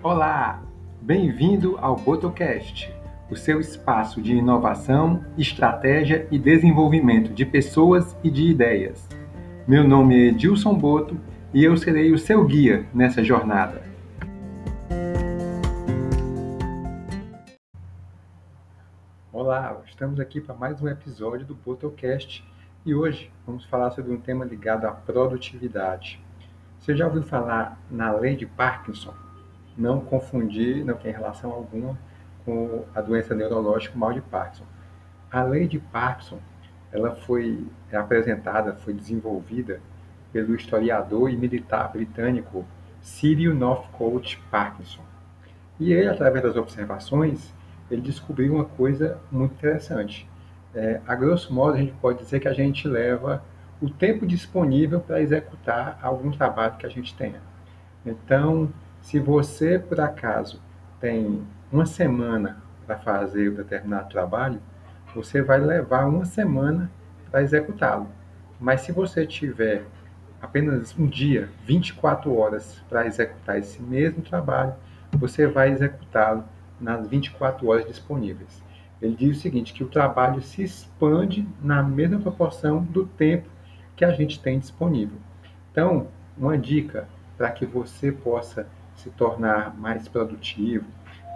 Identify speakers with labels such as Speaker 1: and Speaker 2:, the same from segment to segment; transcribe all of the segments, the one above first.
Speaker 1: Olá, bem-vindo ao Botocast, o seu espaço de inovação, estratégia e desenvolvimento de pessoas e de ideias. Meu nome é Edilson Boto e eu serei o seu guia nessa jornada. Olá, estamos aqui para mais um episódio do Botocast e hoje vamos falar sobre um tema ligado à produtividade. Você já ouviu falar na lei de Parkinson? Não confundir, não tem relação alguma com a doença neurológica, o mal de Parkinson. A lei de Parkinson, ela foi apresentada, foi desenvolvida pelo historiador e militar britânico Cyril Northcote Parkinson. E ele, através das observações, ele descobriu uma coisa muito interessante. É, a grosso modo, a gente pode dizer que a gente leva o tempo disponível para executar algum trabalho que a gente tenha. Então, se você, por acaso, tem uma semana para fazer um determinado trabalho, você vai levar uma semana para executá-lo. Mas se você tiver apenas um dia, 24 horas para executar esse mesmo trabalho, você vai executá-lo nas 24 horas disponíveis. Ele diz o seguinte, que o trabalho se expande na mesma proporção do tempo que a gente tem disponível. Então, uma dica para que você possa se tornar mais produtivo,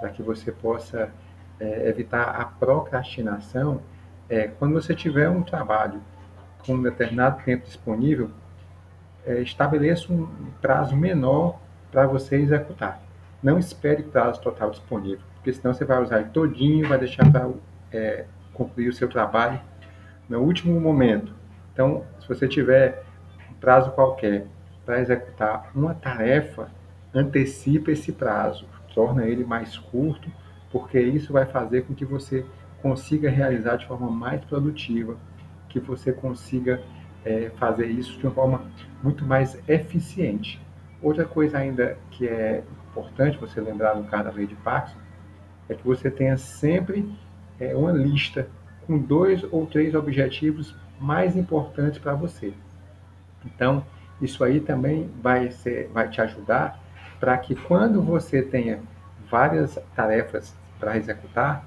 Speaker 1: para que você possa é, evitar a procrastinação, é quando você tiver um trabalho com um determinado tempo disponível, é, estabeleça um prazo menor para você executar. Não espere prazo total disponível, porque senão você vai usar ele todinho, vai deixar para é, concluir o seu trabalho no último momento. Então, se você tiver um prazo qualquer para executar uma tarefa, antecipa esse prazo, torna ele mais curto, porque isso vai fazer com que você consiga realizar de forma mais produtiva, que você consiga é, fazer isso de uma forma muito mais eficiente. Outra coisa ainda que é importante você lembrar no caso da lei de Parkinson é que você tenha sempre é, uma lista com dois ou três objetivos mais importantes para você. Então, isso aí também vai, ser, vai te ajudar para que quando você tenha várias tarefas para executar,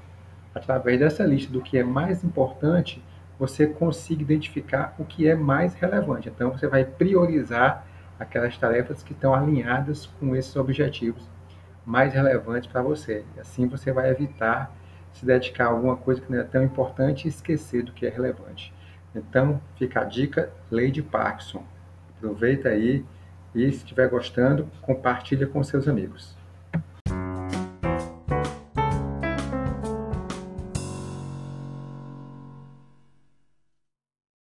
Speaker 1: através dessa lista do que é mais importante, você consiga identificar o que é mais relevante. Então, você vai priorizar aquelas tarefas que estão alinhadas com esses objetivos mais relevantes para você. Assim você vai evitar se dedicar a alguma coisa que não é tão importante e esquecer do que é relevante. Então, fica a dica, lei de Parkinson. Aproveita aí e se estiver gostando, compartilha com seus amigos.